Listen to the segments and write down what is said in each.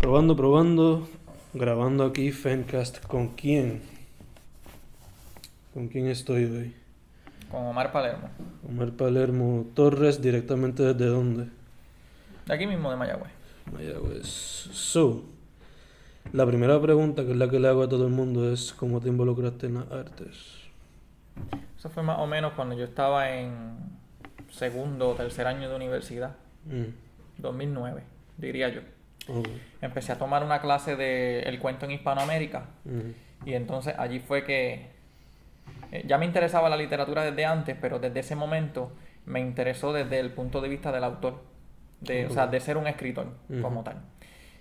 Probando, probando. Grabando aquí Fencast. ¿Con quién? ¿Con quién estoy hoy? Con Omar Palermo. Omar Palermo Torres, directamente desde dónde? De aquí mismo, de Mayagüez. Mayagüez. So, la primera pregunta, que es la que le hago a todo el mundo, es ¿cómo te involucraste en las artes? Eso fue más o menos cuando yo estaba en segundo o tercer año de universidad. Mm, 2009, diría yo. Empecé a tomar una clase de El cuento en Hispanoamérica. Y entonces allí fue que eh, ya me interesaba la literatura desde antes, pero desde ese momento me interesó desde el punto de vista del autor, de, o sea, de ser un escritor como tal.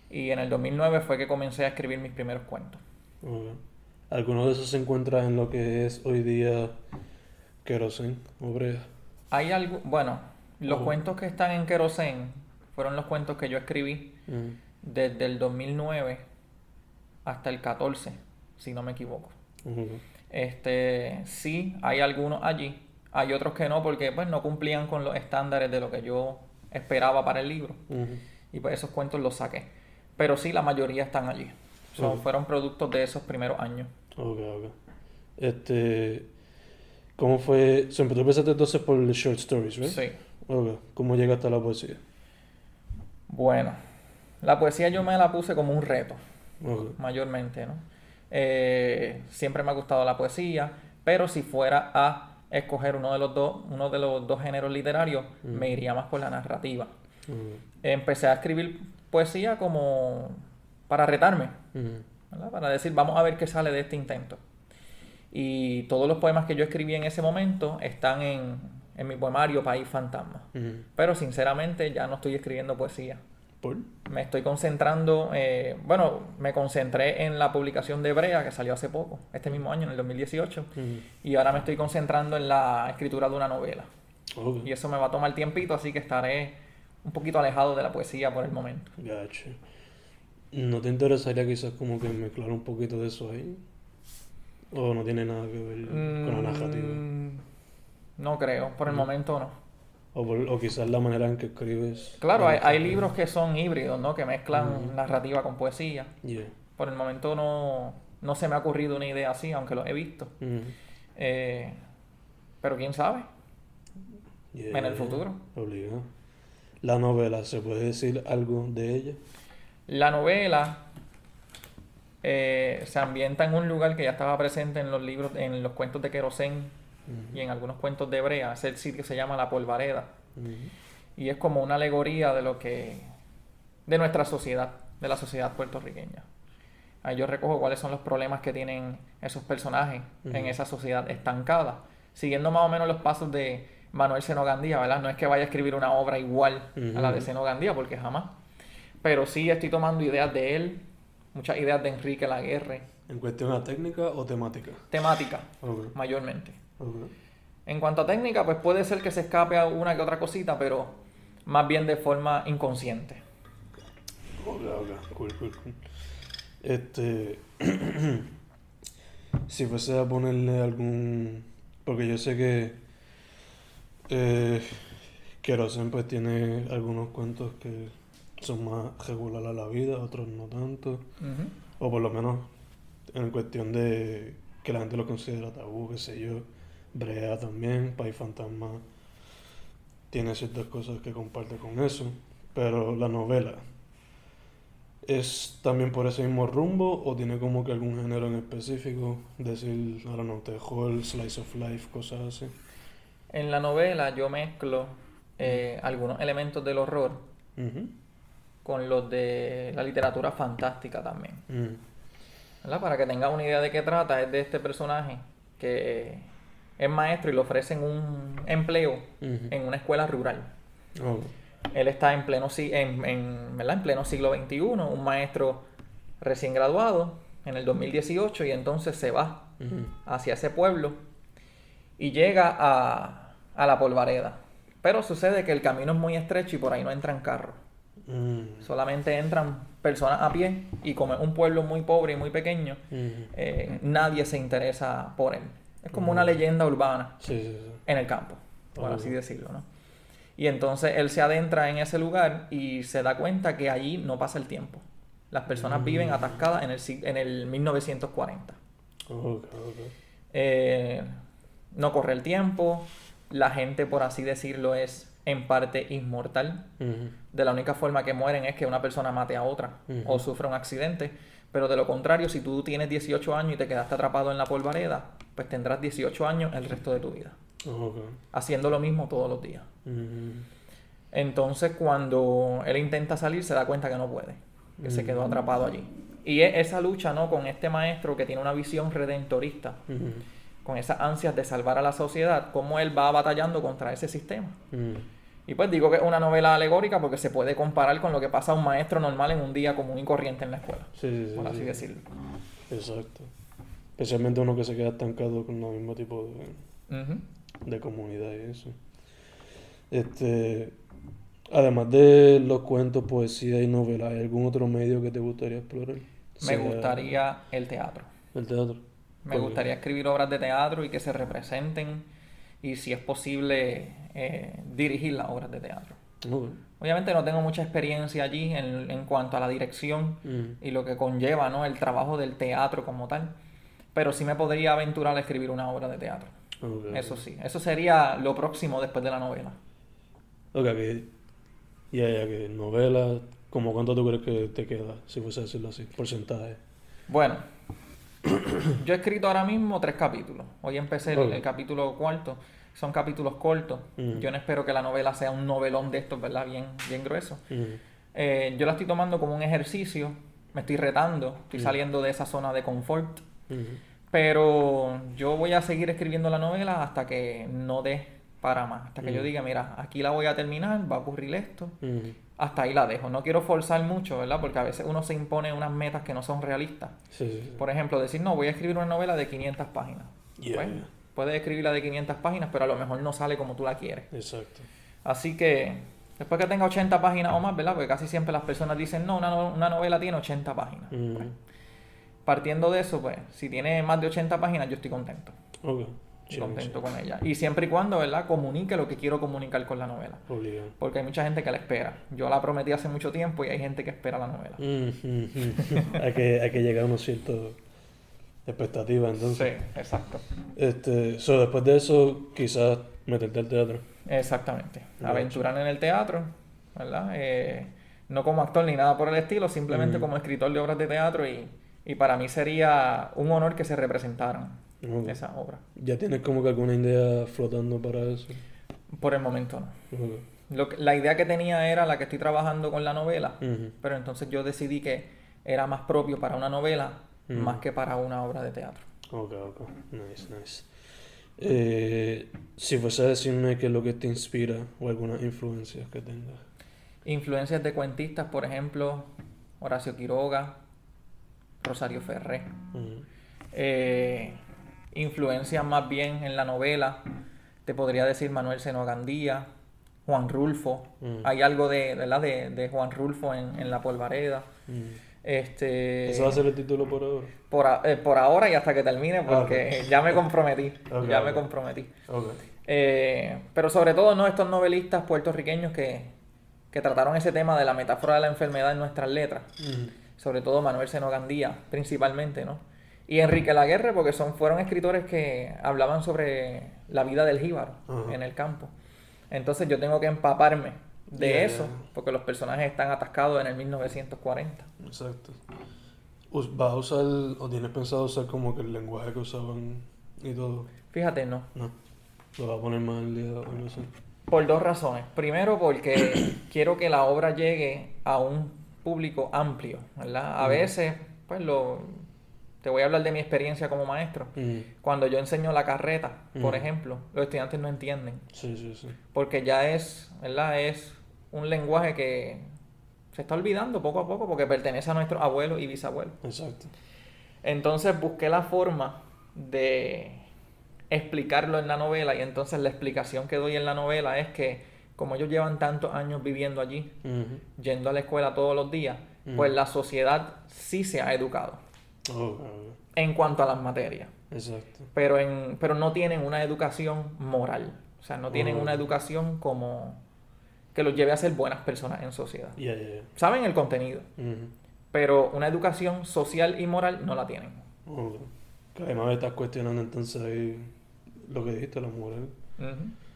Y en el 2009 fue que comencé a escribir mis primeros cuentos. ok. ¿Alguno de esos se encuentra en lo que es hoy día Kerosene o Brea? Hay algo, bueno, los cuentos que están en Kerosene fueron los cuentos que yo escribí Mm, desde el 2009 hasta el 14, si no me equivoco. Este, sí, hay algunos allí, hay otros que no, porque pues no cumplían con los estándares de lo que yo esperaba para el libro. Y pues esos cuentos los saqué. Pero sí, la mayoría están allí. Son. Fueron productos de esos primeros años. Ok, ok. Este, ¿cómo fue? Siempre tú empezaste entonces por short stories, ¿right? Sí. Ok. ¿Cómo llegaste a la poesía? Bueno, la poesía yo me la puse como un reto. Mayormente, ¿no? Eh, siempre me ha gustado la poesía, pero si fuera a escoger uno de los dos, uno de los dos géneros literarios, me iría más por la narrativa. Ok. Empecé a escribir poesía como para retarme. ¿verdad? Para decir, vamos a ver qué sale de este intento. Y todos los poemas que yo escribí en ese momento están en, en mi poemario País Fantasma. Ujú. Pero sinceramente ya no estoy escribiendo poesía. ¿Por? Me estoy concentrando, eh, bueno, me concentré en la publicación de Brea, que salió hace poco, este mismo año, en el 2018, Ujú. y ahora me estoy concentrando en la escritura de una novela. Y eso me va a tomar tiempito, así que estaré un poquito alejado de la poesía por el momento. Gacho. ¿No te interesaría quizás como que mezclar un poquito de eso ahí? ¿O no tiene nada que ver con la narrativa? Mm, No creo, por el momento no. O, o quizás la manera en que escribes. Claro, hay, hay libros que son híbridos, ¿no? Que mezclan narrativa con poesía. Yeah. Por el momento no, no se me ha ocurrido una idea así, aunque lo he visto. Eh, pero quién sabe. Yeah. En el futuro. Obligado. La novela, ¿se puede decir algo de ella? La novela eh, se ambienta en un lugar que ya estaba presente en los libros, en los cuentos de Querosén y en algunos cuentos de Hebrea. Es el sitio se llama La Polvareda. Y es como una alegoría de lo que. de nuestra sociedad, de la sociedad puertorriqueña. Ahí yo recojo cuáles son los problemas que tienen esos personajes en esa sociedad estancada. Siguiendo más o menos los pasos de Manuel Seno Gandía, ¿verdad? No es que vaya a escribir una obra igual a la de. Seno Gandía, porque jamás. Pero sí estoy tomando ideas de él, muchas ideas de Enrique Laguerre, ¿En cuestión a técnica o temática? temática, mayormente. En cuanto a técnica, pues puede ser que se escape a una que otra cosita, pero más bien de forma inconsciente. Ok, ok. Cool, cool, cool. Este. si fuese a ponerle algún. Porque yo sé que. Eh, Kerosen pues tiene algunos cuentos que son más regular a la vida, otros no tanto. O por lo menos en cuestión de que la gente lo considera tabú, qué sé yo. Brea también, País Fantasma tiene ciertas cosas que comparte con eso. Pero la novela, ¿es también por ese mismo rumbo o tiene como que algún género en específico? Decir, ahora no, te el slice of life, cosas así. En la novela yo mezclo eh, algunos elementos del horror con los de la literatura fantástica también. Mm. Para que tengas una idea de qué trata, es de este personaje que es maestro y le ofrecen un empleo en una escuela rural. Oh, Él está en pleno, en, en, ¿verdad? en pleno siglo XXI, un maestro recién graduado en el 2018 y entonces se va hacia ese pueblo y llega a, a la polvareda. Pero sucede que el camino es muy estrecho y por ahí no entran carros. Mm. Solamente entran personas a pie y como es un pueblo muy pobre y muy pequeño, eh, nadie se interesa por él. Es como una leyenda urbana Sí, sí, sí. en el campo, por así decirlo, ¿no? Y entonces él se adentra en ese lugar y se da cuenta que allí no pasa el tiempo. Las personas viven atascadas en el, en el 1940. Ok, ok. Eh, no corre el tiempo, la gente, por así decirlo, es en parte inmortal. De la única forma que mueren es que una persona mate a otra o sufra un accidente. Pero de lo contrario, si tú tienes 18 años y te quedaste atrapado en la polvareda, pues tendrás 18 años el resto de tu vida, haciendo lo mismo todos los días. Ujú. Entonces, cuando él intenta salir, se da cuenta que no puede, que se quedó atrapado allí. Y es esa lucha, ¿no? Con este maestro que tiene una visión redentorista, Ujú. con esas ansias de salvar a la sociedad, cómo él va batallando contra ese sistema. Y pues digo que es una novela alegórica porque se puede comparar con lo que pasa a un maestro normal en un día común y corriente en la escuela, Sí, sí, sí. por así sí. decirlo. Exacto. Especialmente uno que se queda estancado con el mismo tipo de, comunidad y eso. Este, además de los cuentos, poesía y novelas, ¿hay algún otro medio que te gustaría explorar? Me Sea gustaría el teatro. El teatro. Me gustaría escribir obras de teatro y que se representen y si es posible eh, dirigir las obras de teatro. Obviamente no tengo mucha experiencia allí en, en cuanto a la dirección Mm. y lo que conlleva ¿no? el trabajo del teatro como tal, pero sí me podría aventurar a escribir una obra de teatro. Eso sí, eso sería lo próximo después de la novela. Ok, que, ya, ya, que novela, ¿como cuánto tú crees que te queda, si fuese a decirlo así? Porcentaje. Bueno, yo he escrito ahora mismo tres capítulos. Hoy empecé el, capítulo cuarto. Son capítulos cortos. Mm. Yo no espero que la novela sea un novelón de estos, ¿verdad? Bien, bien grueso. Mm. Eh, yo la estoy tomando como un ejercicio. Me estoy retando. Estoy Mm. saliendo de esa zona de confort. Pero yo voy a seguir escribiendo la novela hasta que no dé para más. Hasta que yo diga, mira, aquí la voy a terminar, va a ocurrir esto. Hasta ahí la dejo. No quiero forzar mucho, ¿verdad? Porque a veces uno se impone unas metas que no son realistas. Sí, sí, sí. Por ejemplo, decir, no, voy a escribir una novela de 500 páginas. Yeah. Pues, puedes escribirla de 500 páginas, pero a lo mejor no sale como tú la quieres. Exacto. Así que, después que tenga 80 páginas o más, ¿verdad? Porque casi siempre las personas dicen, no, una, no- una novela tiene 80 páginas. Mm. Pues, partiendo de eso, pues, si tiene más de 80 páginas, yo estoy contento. Ok. Contento con ella. Y siempre y cuando, ¿verdad? Comunique lo que quiero comunicar con la novela. Obligado. Porque hay mucha gente que la espera. Yo la prometí hace mucho tiempo y hay gente que espera la novela. Mm, mm, mm. hay, que, hay que llegar a unos ciertas expectativas, entonces. Sí, exacto. Este, so, después de eso, quizás meterte al teatro. Exactamente. Aventurar en el teatro, ¿verdad? Eh, no como actor ni nada por el estilo, simplemente como escritor de obras de teatro y, y para mí sería un honor que se representaran Ok. esas obras. ¿Ya tienes como que alguna idea flotando para eso? Por el momento no. Lo que- la idea que tenía era la que estoy trabajando con la novela, pero entonces yo decidí que era más propio para una novela más que para una obra de teatro. Ok, ok. Nice, nice. Eh, si fuese a decirme qué es lo que te inspira o algunas influencias que tengas. Influencias de cuentistas, por ejemplo, Horacio Quiroga, Rosario Ferré. Eh, influencias más bien en la novela, te podría decir Manuel Seno Gandía, Juan Rulfo. Mm. Hay algo de, ¿verdad? de, de Juan Rulfo en, en La Polvareda. Ujú. Este, ¿Ese va a ser el título por ahora? por, a- eh, por ahora y hasta que termine, porque ya me comprometí. Ya me comprometí. Eh, pero sobre todo, ¿no? Estos novelistas puertorriqueños que, que trataron ese tema de la metáfora de la enfermedad en nuestras letras. Ujú. Sobre todo Manuel Seno Gandía, principalmente, ¿no? Y Enrique Laguerre, porque son, fueron escritores que hablaban sobre la vida del jíbaro en el campo. Entonces yo tengo que empaparme de eso, porque los personajes están atascados en el 1940. Exacto. ¿Vas a usar o tienes pensado usar como que el lenguaje que usaban y todo? Fíjate, no. No. Lo vas a poner más al día o no sé. Por dos razones. Primero, porque quiero que la obra llegue a un público amplio, ¿verdad? A veces, pues lo... Te voy a hablar de mi experiencia como maestro. Ujú. Cuando yo enseño la carreta, por Ujú. ejemplo, los estudiantes no entienden. Sí, sí, sí. Porque ya es, ¿verdad? Es un lenguaje que se está olvidando poco a poco porque pertenece a nuestros abuelos y bisabuelos. Exacto. Entonces busqué la forma de explicarlo en la novela y entonces la explicación que doy en la novela es que como ellos llevan tantos años viviendo allí, yendo a la escuela todos los días, Mm. pues la sociedad sí se ha educado Oh, en cuanto a las materias, Exacto. pero, en, pero no tienen una educación moral, o sea, no tienen Oh. una educación como que los lleve a ser buenas personas en sociedad. Saben el contenido, pero una educación social y moral no la tienen. Que además estás cuestionando entonces ahí lo que dijiste, la moral.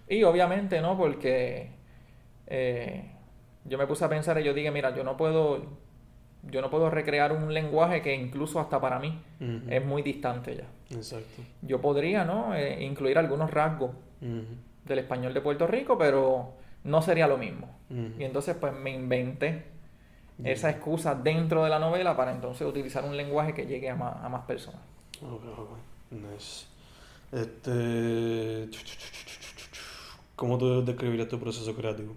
Y obviamente, ¿no? Porque eh, yo me puse a pensar y yo dije, mira, yo no puedo, yo no puedo recrear un lenguaje que incluso hasta para mí es muy distante ya. Exacto. Yo podría, ¿no? Eh, incluir algunos rasgos del español de Puerto Rico, pero no sería lo mismo. Y entonces pues me inventé esa excusa dentro de la novela para entonces utilizar un lenguaje que llegue a más, a más personas. Ok, ok. Nice. Este. ¿Cómo tú describirías tu proceso creativo?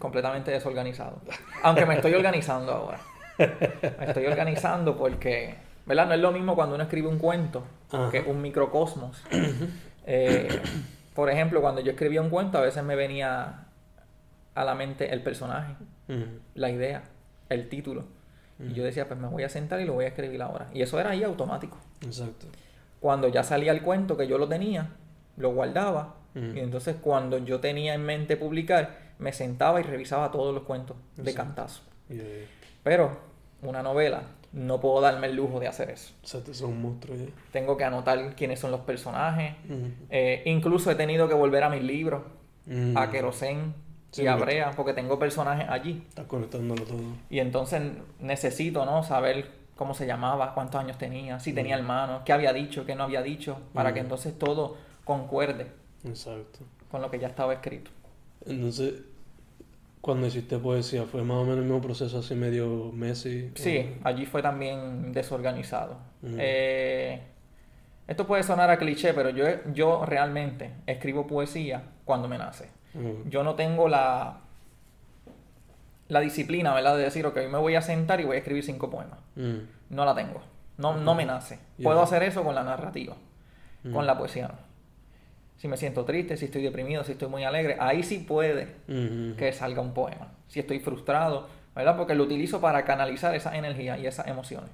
Completamente desorganizado. Aunque me estoy organizando ahora. Me estoy organizando porque, ¿verdad? No es lo mismo cuando uno escribe un cuento, Ajá. que es un microcosmos. Eh, por ejemplo, cuando yo escribía un cuento, a veces me venía a la mente el personaje, la idea, el título. Y yo decía, pues me voy a sentar y lo voy a escribir ahora. Y eso era ahí automático. Exacto. Cuando ya salía el cuento que yo lo tenía, lo guardaba. Y entonces cuando yo tenía en mente publicar, me sentaba y revisaba todos los cuentos de Exacto. cantazo. Yeah. Pero una novela, no puedo darme el lujo de hacer eso. Exacto, es un monstruo ya. Tengo que anotar quiénes son los personajes. Eh, incluso he tenido que volver a mis libros, Mm. a Querosén Sí, y a porque- Brea, porque tengo personajes allí. Estás conectándolo todo. Y entonces necesito, ¿no? Saber cómo se llamaba, cuántos años tenía, si tenía hermanos, qué había dicho, qué no había dicho, para que entonces todo concuerde Exacto. con lo que ya estaba escrito. Entonces, cuando hiciste poesía, ¿fue más o menos el mismo proceso así medio Messi? Sí, allí fue también desorganizado. Eh, esto puede sonar a cliché, pero yo, yo realmente escribo poesía cuando me nace. Yo no tengo la, la disciplina, ¿verdad? De decir, ok, me voy a sentar y voy a escribir cinco poemas. No la tengo. No, no me nace. Puedo hacer eso con la narrativa. Con la poesía no. Si me siento triste, si estoy deprimido, si estoy muy alegre, ahí sí puede que salga un poema. Si estoy frustrado, ¿verdad? Porque lo utilizo para canalizar esa energía y esas emociones.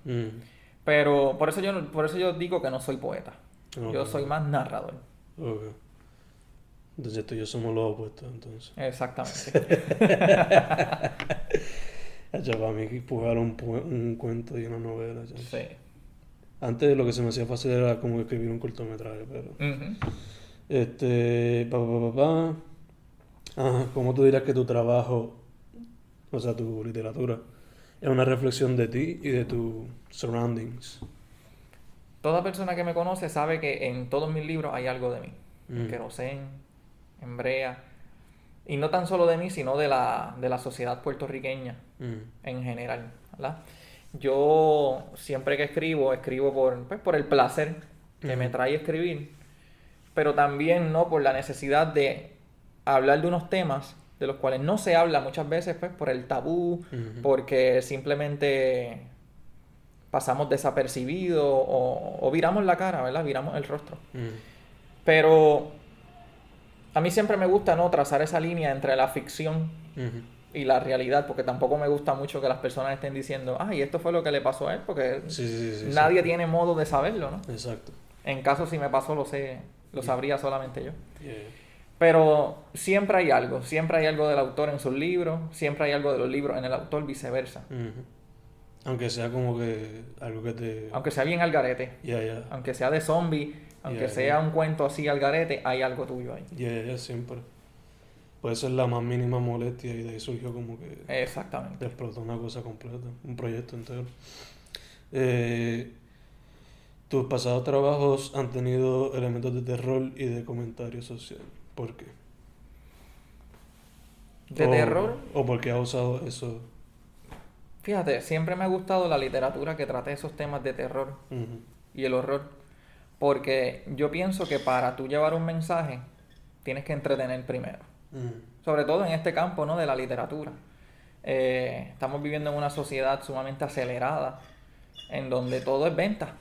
Pero por eso yo, por eso yo digo que no soy poeta. Yo soy más narrador. Ok. Entonces tú y yo somos los opuestos, entonces. Exactamente. Ya para mí pujar un, un cuento y una novela. ya. sí. Antes lo que se me hacía fácil era como escribir un cortometraje, pero... Este... Pa, pa, pa, pa. Ajá, ¿cómo tú dirías que tu trabajo, o sea, tu literatura, es una reflexión de ti y de tus surroundings? Toda persona que me conoce sabe que en todos mis libros hay algo de mí. En Mm. Querosén, en Brea. Y no tan solo de mí, sino de la, de la sociedad puertorriqueña Mm. en general. ¿verdad? Yo siempre que escribo, escribo por, pues, por el placer que me Ujú. trae escribir, pero también no por la necesidad de hablar de unos temas de los cuales no se habla muchas veces pues, por el tabú, porque simplemente pasamos desapercibidos o, o viramos la cara, ¿verdad? Viramos el rostro. Mm. Pero a mí siempre me gusta no trazar esa línea entre la ficción Ujú. y la realidad, porque tampoco me gusta mucho que las personas estén diciendo, ay, esto fue lo que le pasó a él, porque Sí, sí, sí, sí, nadie tiene modo de saberlo, ¿no? Exacto. En caso si me pasó, lo sé, lo sabría solamente yo. Yeah. Pero siempre hay algo, siempre hay algo del autor en sus libros, siempre hay algo de los libros en el autor, viceversa. Aunque sea como que algo que te... Aunque sea bien al garete, aunque sea de zombie, aunque sea un cuento así al garete, hay algo tuyo ahí. Ya, ya, siempre. Puede ser la más mínima molestia y de ahí surgió como que... Exactamente. Te explotó una cosa completa, un proyecto entero. Eh, tus pasados trabajos han tenido elementos de terror y de comentario social. ¿Por qué? De O- terror, ¿O porque has usado eso? fíjate, siempre me ha gustado la literatura que trate esos temas de terror y el horror. Porque yo pienso que para tú llevar un mensaje, tienes que entretener primero. Sobre todo en este campo, ¿no? De la literatura. Eh, estamos viviendo en una sociedad sumamente acelerada, en donde todo es venta.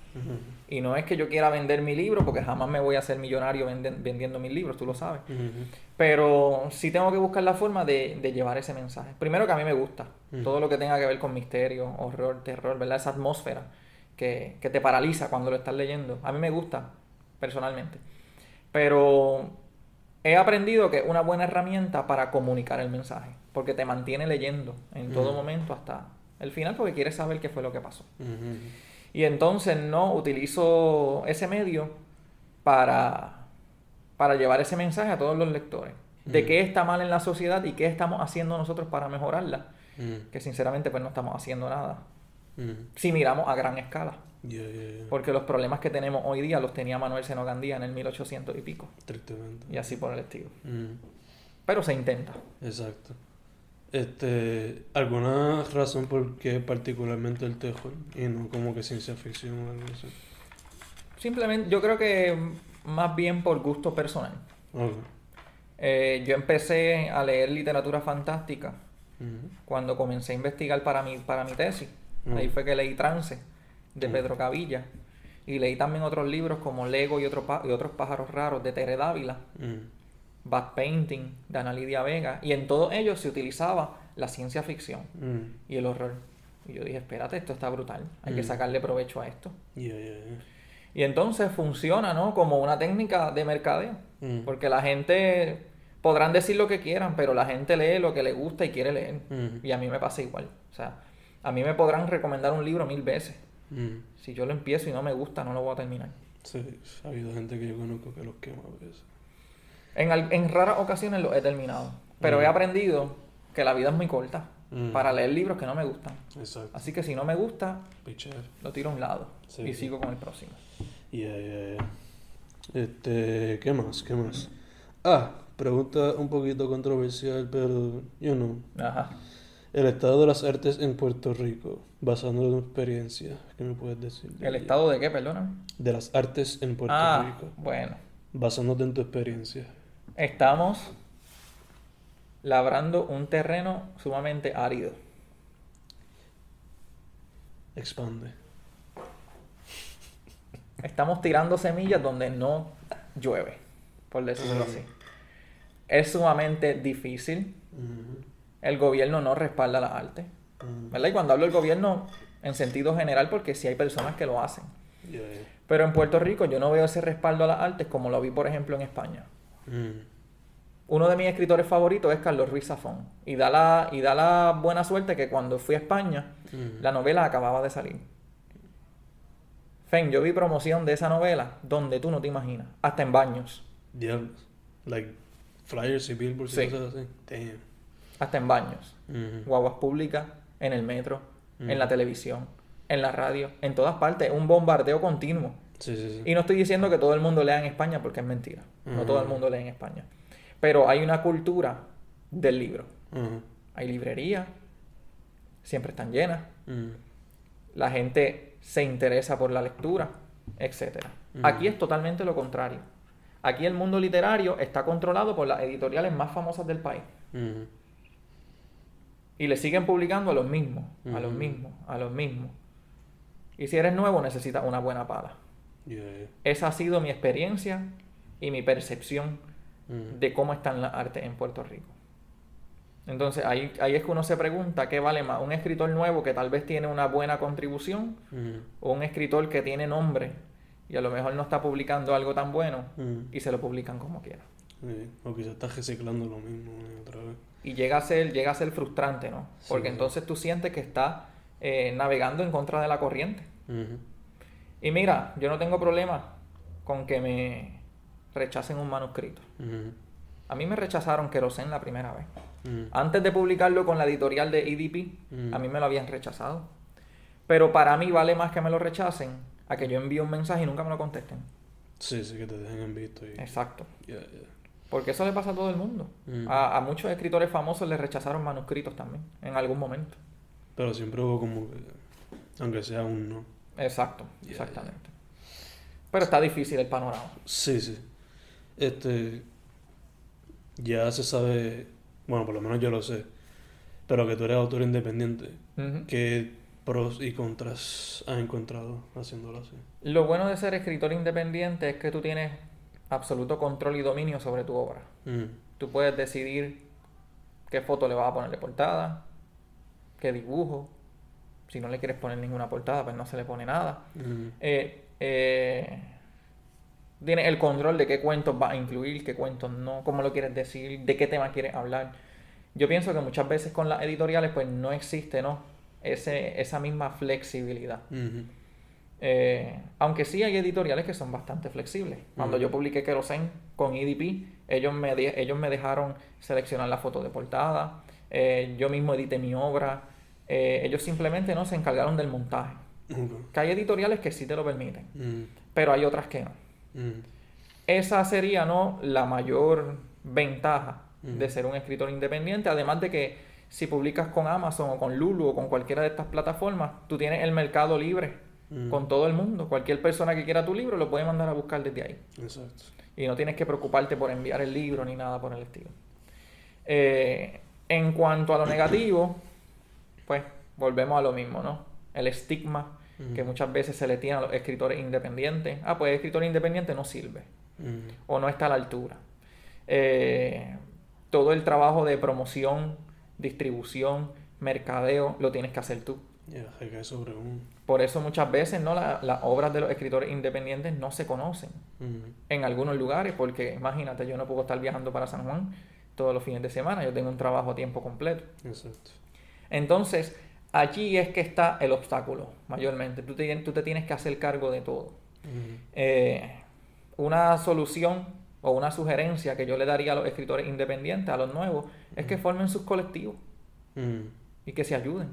Y no es que yo quiera vender mi libro, porque jamás me voy a hacer millonario venden- vendiendo mis libros, tú lo sabes. Pero sí tengo que buscar la forma de, de llevar ese mensaje. Primero que a mí me gusta. Todo lo que tenga que ver con misterio, horror, terror, ¿verdad? Esa atmósfera que, que te paraliza cuando lo estás leyendo. A mí me gusta, personalmente. Pero he aprendido que es una buena herramienta para comunicar el mensaje. Porque te mantiene leyendo en todo momento hasta el final porque quiere saber qué fue lo que pasó. Y entonces no utilizo ese medio para, para llevar ese mensaje a todos los lectores. De qué está mal en la sociedad y qué estamos haciendo nosotros para mejorarla. Que sinceramente pues no estamos haciendo nada. Si miramos a gran escala. Porque los problemas que tenemos hoy día los tenía Manuel Seno Gandía en el 1800 y pico. Tristemente. Y así por el estilo. Pero se intenta. Exacto. Este, ¿alguna razón por qué particularmente el terror y no como que ciencia ficción o algo así? Simplemente, yo creo que más bien por gusto personal. Eh, yo empecé a leer literatura fantástica cuando comencé a investigar para mi, para mi tesis. Ahí fue que leí Trance de. Pedro Cavilla. Y leí también otros libros como Lego y, otro y otros pájaros raros de Tere Dávila. Bad Painting de Ana Lidia Vega. Y en todos ellos se utilizaba la ciencia ficción Mm. y el horror. Y yo dije, espérate, esto está brutal. Hay que Mm. sacarle provecho a esto. Y entonces funciona, ¿no? Como una técnica de mercadeo. Mm. Porque la gente podrán decir lo que quieran, pero la gente lee lo que le gusta y quiere leer. Y a mí me pasa igual. O sea, a mí me podrán recomendar un libro mil veces. Si yo lo empiezo y no me gusta, no lo voy a terminar. Sí, ha habido gente que yo conozco que los quema a veces. En, en raras ocasiones lo he terminado. Pero Mm. he aprendido que la vida es muy corta Mm. para leer libros que no me gustan. Exacto. Así que si no me gusta, lo tiro a un lado Sí, y sigo con el próximo. Ya, ya, ya. Este, ¿qué más? ¿Qué más? Ah, pregunta un poquito controversial, pero yo no. Ajá. El estado de las artes en Puerto Rico, basándote en tu experiencia, ¿qué me puedes decir? de ¿El ella? estado de qué, perdona? De las artes en Puerto ah, Rico, bueno. basándote en tu experiencia. Estamos labrando un terreno sumamente árido. Expande. Estamos tirando semillas donde no llueve, por decirlo así. Es sumamente difícil. El gobierno no respalda la arte. ujú. ¿Verdad? Y cuando hablo del gobierno, en sentido general, porque sí hay personas que lo hacen. Pero en Puerto Rico yo no veo ese respaldo a las artes como lo vi, por ejemplo, en España. Mm, Uno de mis escritores favoritos es Carlos Ruiz Zafón. Y da la, y da la buena suerte que cuando fui a España, mm. la novela acababa de salir. Fen, yo vi promoción de esa novela donde tú no te imaginas. Hasta en baños. Diablos. Like flyers y billboards y Sí. cosas así. Damn. Hasta en baños. Ujú. Guaguas públicas, en el metro, Mm. en la televisión, en la radio, en todas partes. Un bombardeo continuo. Sí, sí, sí. Y no estoy diciendo que todo el mundo lea en España porque es mentira. No todo el mundo lee en España. Pero hay una cultura del libro. Hay librerías, siempre están llenas. La gente se interesa por la lectura, etc. Aquí es totalmente lo contrario. Aquí el mundo literario está controlado por las editoriales más famosas del país. Y le siguen publicando a los mismos, a los mismos, a los mismos. Y si eres nuevo necesitas una buena pala. Esa ha sido mi experiencia y mi percepción Mm. de cómo están las artes en Puerto Rico. Entonces ahí, ahí es que uno se pregunta qué vale más, un escritor nuevo que tal vez tiene una buena contribución Mm. o un escritor que tiene nombre y a lo mejor no está publicando algo tan bueno Mm. y se lo publican como quiera. Sí. O quizás estás reciclando lo mismo una y otra vez. Y llega a ser, llega a ser frustrante, ¿no? Porque Sí. entonces tú sientes que estás eh, navegando en contra de la corriente. Ujú. Y mira, yo no tengo problema con que me rechacen un manuscrito. A mí me rechazaron Querosén la primera vez. Antes de publicarlo con la editorial de EDP, a mí me lo habían rechazado. Pero para mí vale más que me lo rechacen a que yo envíe un mensaje y nunca me lo contesten. Sí, sí, que te dejen en visto. Y... Exacto. Porque eso le pasa a todo el mundo. A, a muchos escritores famosos les rechazaron manuscritos también, en algún momento. Pero siempre hubo como que, aunque sea un no. Exacto, Ya, exactamente. Pero está difícil el panorama. Sí, sí. Este, ya se sabe, bueno, por lo menos yo lo sé, pero que tú eres autor independiente. Ujú. ¿Qué pros y contras has encontrado haciéndolo así? Lo bueno de ser escritor independiente es que tú tienes absoluto control y dominio sobre tu obra. Mm, Tú puedes decidir qué foto le vas a poner de portada, qué dibujo. Si no le quieres poner ninguna portada, pues no se le pone nada. mm, Eh, eh, tienes el control de qué cuentos vas a incluir, qué cuentos no, cómo lo quieres decir, de qué tema quieres hablar. Yo pienso que muchas veces con las editoriales pues no existe, ¿no? ese, esa misma flexibilidad. Eh, aunque sí hay editoriales que son bastante flexibles. Cuando yo publiqué Kerosene con EDP, ellos me, ellos me dejaron seleccionar la foto de portada, eh, yo mismo edité mi obra, eh, ellos simplemente no se encargaron del montaje. Que hay editoriales que sí te lo permiten, Mm, pero hay otras que no. mm, Esa sería ¿no? la mayor ventaja Ujú. de ser un escritor independiente, además de que si publicas con Amazon o con Lulu o con cualquiera de estas plataformas, tú tienes el mercado libre mm. con todo el mundo. Cualquier persona que quiera tu libro lo puede mandar a buscar desde ahí. Exacto. Y no tienes que preocuparte por enviar el libro ni nada por el estilo. Eh, en cuanto a lo negativo, pues volvemos a lo mismo, ¿no? El estigma que muchas veces se le tiene a los escritores independientes. Ah, pues el escritor independiente no sirve o no está a la altura. Eh, todo el trabajo de promoción, distribución, mercadeo, lo tienes que hacer tú. Sobre un. Por eso muchas veces ¿no? La- las obras de los escritores independientes no se conocen en algunos lugares, porque imagínate, yo no puedo estar viajando para San Juan todos los fines de semana, yo tengo un trabajo a tiempo completo. Exacto. Entonces, allí es que está el obstáculo, mayormente. Tú te, tú te tienes que hacer cargo de todo. Eh, una solución o una sugerencia que yo le daría a los escritores independientes, a los nuevos, es que formen sus colectivos y que se ayuden.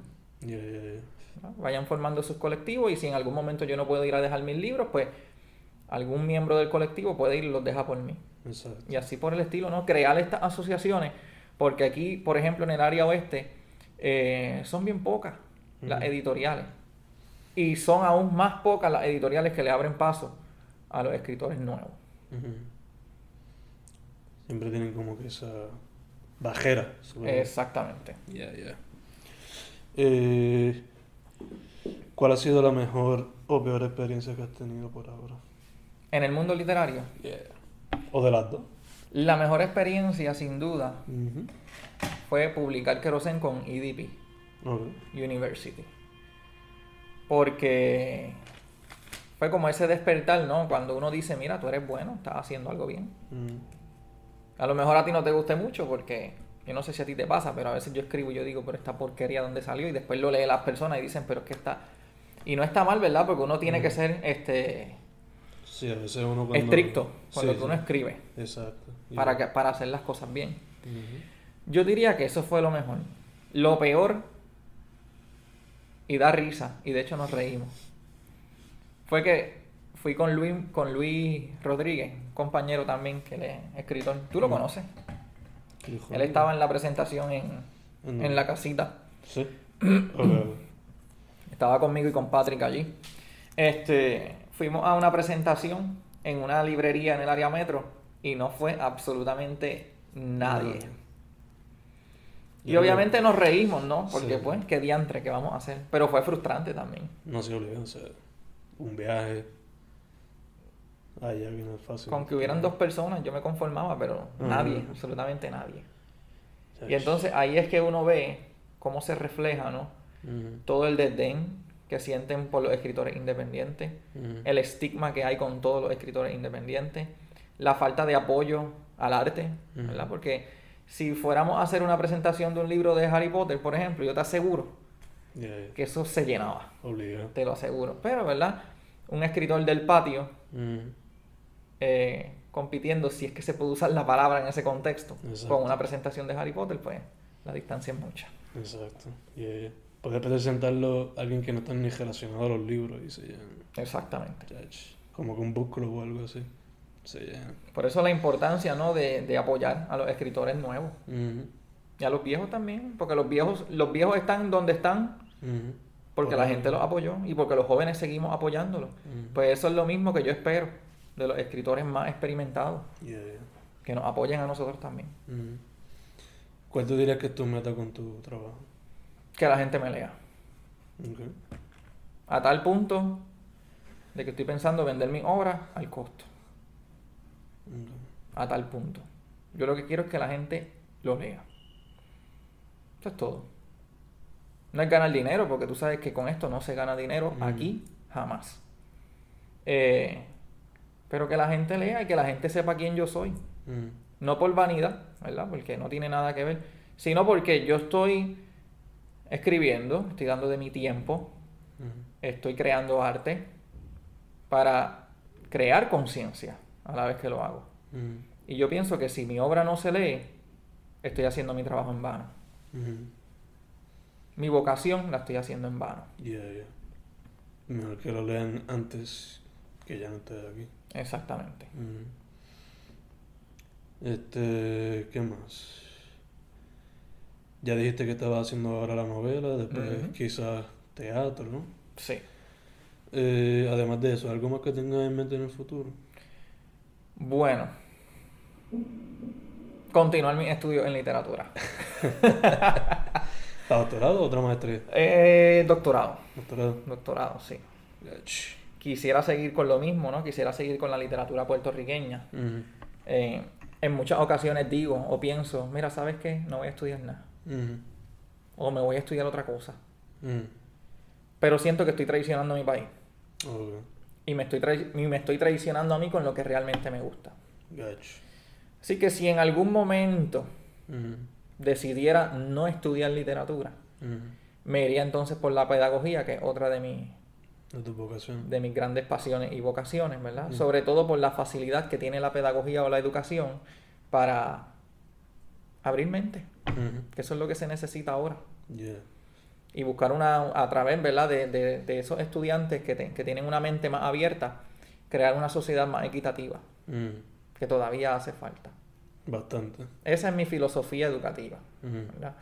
Vayan formando sus colectivos y si en algún momento yo no puedo ir a dejar mis libros, pues algún miembro del colectivo puede ir y los deja por mí. Exacto. Y así por el estilo, ¿no? Crear estas asociaciones, porque aquí, por ejemplo, en el área oeste, eh, son bien pocas las editoriales. Y son aún más pocas las editoriales que le abren paso a los escritores nuevos. Siempre tienen como que esa bajera. sobre- Exactamente. Ya. Eh, ¿Cuál ha sido la mejor o peor experiencia que has tenido por ahora? En el mundo literario, ¿O de las dos? la mejor experiencia, sin duda. Fue publicar Kerosene con EDP. University. Porque fue como ese despertar, ¿no? Cuando uno dice, mira, tú eres bueno, estás haciendo algo bien. Mm, A lo mejor a ti no te guste mucho porque yo no sé si a ti te pasa, pero a veces yo escribo y yo digo, pero esta porquería dónde salió y después lo leen las personas y dicen, pero es que está y no está mal, ¿verdad? Porque uno tiene que Mm. ser este Sí, a veces uno cuando... estricto cuando Sí, uno sí. escribe Exacto. Para que para hacer las cosas bien. Yo diría que eso fue lo mejor. Lo peor y da risa y de hecho nos reímos. Fue que fui con Luis con Luis Rodríguez, un compañero también que él es escritor. Tú lo conoces. Hijo Él estaba en la presentación en, En- en la casita. Sí. Estaba conmigo y con Patrick allí. Este, fuimos a una presentación en una librería en el área metro y no fue absolutamente nadie. Y obviamente nos reímos, ¿no? Porque Sí. pues, qué diantre que vamos a hacer. Pero fue frustrante también. No se olviden, o sea, un viaje allá que no es fácil. Con que hubieran dos personas yo me conformaba, pero Ujú. nadie, absolutamente nadie. Y entonces ahí es que uno ve cómo se refleja, ¿no? Ujú, Todo el desdén que sienten por los escritores independientes. ujú. el estigma que hay con todos los escritores independientes, la falta de apoyo al arte. ¿verdad? Porque si fuéramos a hacer una presentación de un libro de Harry Potter, por ejemplo, yo te aseguro que eso se llenaba, Obligado. te lo aseguro. Pero, ¿verdad? Un escritor del patio Ujú. eh, compitiendo, si es que se puede usar la palabra en ese contexto, Exacto. con una presentación de Harry Potter, pues la distancia es mucha. Exacto. Yeah, yeah. Puede presentarlo a alguien que no está ni relacionado a los libros y se llena. Exactamente. Como que un book club o algo así. Llena. Por eso la importancia, ¿no? De, de apoyar a los escritores nuevos. Y a los viejos también, porque los viejos, los viejos están donde están porque la gente los apoyó y porque los jóvenes seguimos apoyándolos. Pues eso es lo mismo que yo espero de los escritores más experimentados, Yeah, yeah. que nos apoyen a nosotros también. ¿Cuál tú dirías que es tu meta con tu trabajo? Que la gente me lea. A tal punto de que estoy pensando vender mi obra al costo. A tal punto. Yo lo que quiero es que la gente lo lea. Eso es todo. No es ganar dinero, porque tú sabes que con esto no se gana dinero Mm. aquí jamás. Eh, pero que la gente lea y que la gente sepa quién yo soy. No por vanidad, ¿verdad? Porque no tiene nada que ver. Sino porque yo estoy escribiendo, estoy dando de mi tiempo, estoy creando arte para crear conciencia a la vez que lo hago. Y yo pienso que si mi obra no se lee, estoy haciendo mi trabajo en vano. Mi vocación la estoy haciendo en vano. Ya, ya. Mejor que lo lean antes que ya no esté aquí. Exactamente. Este, ¿qué más? Ya dijiste que estabas haciendo ahora la novela, después quizás teatro, ¿no? Sí. Eh, además de eso, ¿algo más que tengas en mente en el futuro? Bueno. Continuar mi estudio en literatura. ¿Para doctorado o otra maestría? Eh, doctorado. Doctorado. Doctorado, sí. Quisiera seguir con lo mismo, ¿no? Quisiera seguir con la literatura puertorriqueña. Eh, en muchas ocasiones digo o pienso, mira, ¿sabes qué? No voy a estudiar nada. O me voy a estudiar otra cosa. Pero siento que estoy traicionando a mi país. Y me estoy, y me estoy traicionando a mí con lo que realmente me gusta. Así que si en algún momento decidiera no estudiar literatura, me iría entonces por la pedagogía, que es otra de, mis De tu vocación. de mis grandes pasiones y vocaciones, ¿verdad? Sobre todo por la facilidad que tiene la pedagogía o la educación para abrir mente, que eso es lo que se necesita ahora. Yeah. Y buscar una, a través, ¿verdad? De, de- de esos estudiantes que, te- que tienen una mente más abierta, crear una sociedad más equitativa, Ujú. que todavía hace falta. Bastante. Esa es mi filosofía educativa. ¿verdad?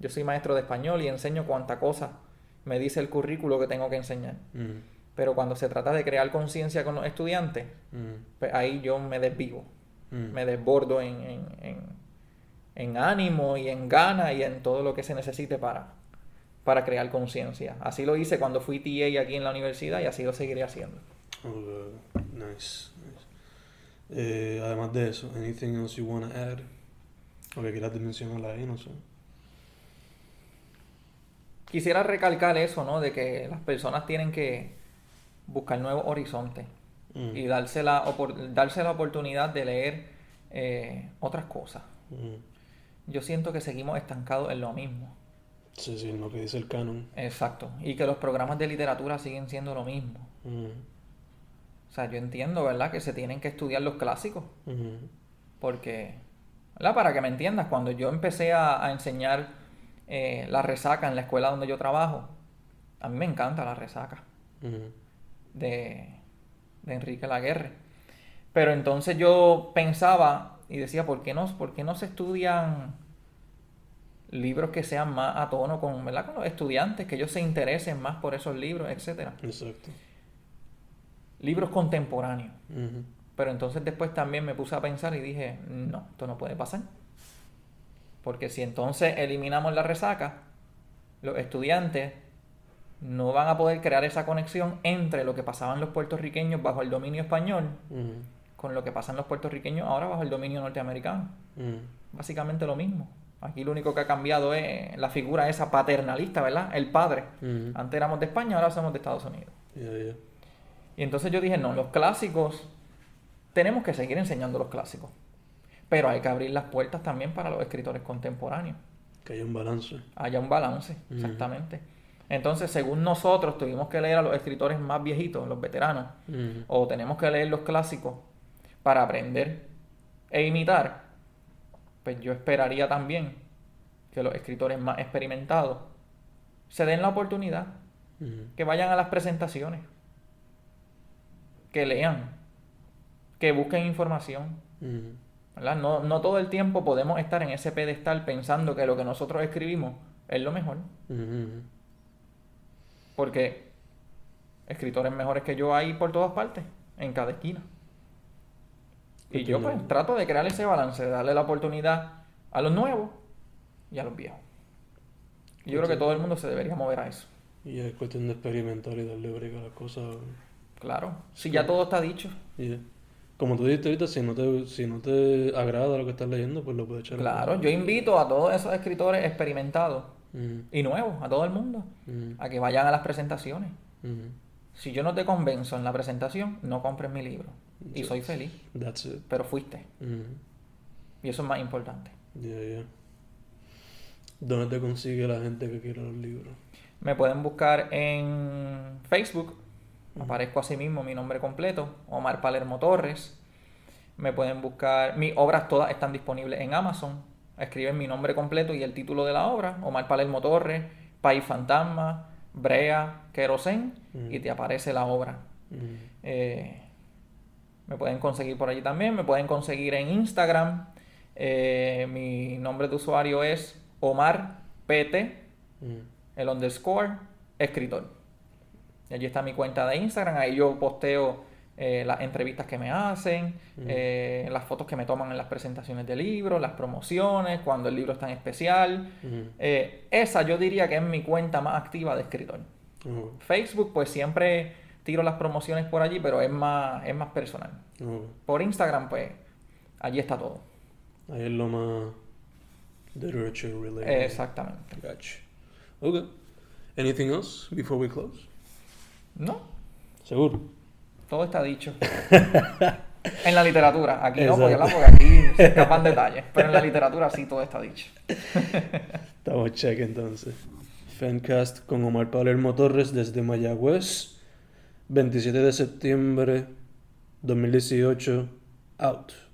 Yo soy maestro de español y enseño cuanta cosa me dice el currículo que tengo que enseñar. Ujú. Pero cuando se trata de crear conciencia con los estudiantes, pues ahí yo me desvivo, me desbordo en, en, en- en ánimo y en gana y en todo lo que se necesite para, para crear conciencia. Así lo hice cuando fui TA aquí en la universidad y así lo seguiré haciendo. Nice. nice. Eh, además de eso, anything else you wanna add? O que quieras mencionar ahí, no sé. Quisiera recalcar eso, ¿no? De que las personas tienen que buscar nuevos horizontes Ujú. y darse la, darse la oportunidad de leer eh, otras cosas. Ujú. Yo siento que seguimos estancados en lo mismo. Sí, sí, lo que dice el canon. Exacto. Y que los programas de literatura siguen siendo lo mismo. O sea, yo entiendo, ¿verdad? Que se tienen que estudiar los clásicos. Porque, ¿verdad? Para que me entiendas, cuando yo empecé a, a enseñar eh, la resaca en la escuela donde yo trabajo, a mí me encanta la resaca de, de Enrique Laguerre. Pero entonces yo pensaba y decía, ¿por qué no, por qué no se estudian libros que sean más a tono con, ¿verdad? con los estudiantes, que ellos se interesen más por esos libros, etcétera? Exacto. Libros contemporáneos. Pero entonces después también me puse a pensar y dije, no, esto no puede pasar. Porque si entonces eliminamos la resaca, los estudiantes no van a poder crear esa conexión entre lo que pasaban los puertorriqueños bajo el dominio español con lo que pasan los puertorriqueños ahora bajo el dominio norteamericano. Básicamente lo mismo. Aquí lo único que ha cambiado es la figura esa paternalista, ¿verdad? El padre. Antes éramos de España, ahora somos de Estados Unidos. Y entonces yo dije, no, los clásicos, tenemos que seguir enseñando los clásicos. Pero hay que abrir las puertas también para los escritores contemporáneos. Que haya un balance. Haya un balance, exactamente. Entonces, según nosotros, tuvimos que leer a los escritores más viejitos, los veteranos, o tenemos que leer los clásicos para aprender e imitar, pues yo esperaría también que los escritores más experimentados se den la oportunidad, que vayan a las presentaciones, que lean, que busquen información. ¿verdad? No, no todo el tiempo podemos estar en ese pedestal pensando que lo que nosotros escribimos es lo mejor, porque escritores mejores que yo hay por todas partes, en cada esquina. Y yo pues trato de crear ese balance, de darle la oportunidad a los nuevos y a los viejos. Y yo creo que todo el mundo se debería mover a eso. Y es cuestión de experimentar y darle break a las cosas. Claro, si ya todo está dicho. Como tú dijiste ahorita, si no te, si no te agrada lo que estás leyendo, pues lo puedes echar Claro, yo invito a todos esos escritores experimentados y nuevos, a todo el mundo, a que vayan a las presentaciones. Si yo no te convenzo en la presentación, no compres mi libro. Y soy feliz, That's it. pero fuiste. Ujú. Y eso es más importante. ¿Dónde te consigue la gente que quiere los libros? Me pueden buscar en Facebook. Aparezco así mismo mi nombre completo, Omar Palermo Torres. Me pueden buscar, mis obras todas están disponibles en Amazon. Escriben mi nombre completo y el título de la obra, Omar Palermo Torres, País Fantasma, Brea, Querosen, y te aparece la obra. Eh, me pueden conseguir por allí también, me pueden conseguir en Instagram. Eh, mi nombre de usuario es Omar PT, el underscore, escritor. Y allí está mi cuenta de Instagram, ahí yo posteo eh, las entrevistas que me hacen, eh, las fotos que me toman en las presentaciones de libros, las promociones, cuando el libro está en especial. Eh, esa yo diría que es mi cuenta más activa de escritor. Facebook, pues siempre tiro las promociones por allí, pero es más, es más personal. Por Instagram, pues allí está todo. Ahí es lo más literature related. Exactamente. Gotcha. Okay. Anything else before we close? No. ¿Seguro? Todo está dicho. en la literatura. Aquí no, porque, porque aquí se escapan detalles. Pero en la literatura sí todo está dicho. Estamos check entonces. Fancast con Omar Palermo Torres desde Mayagüez. 27 de septiembre 2018. Out.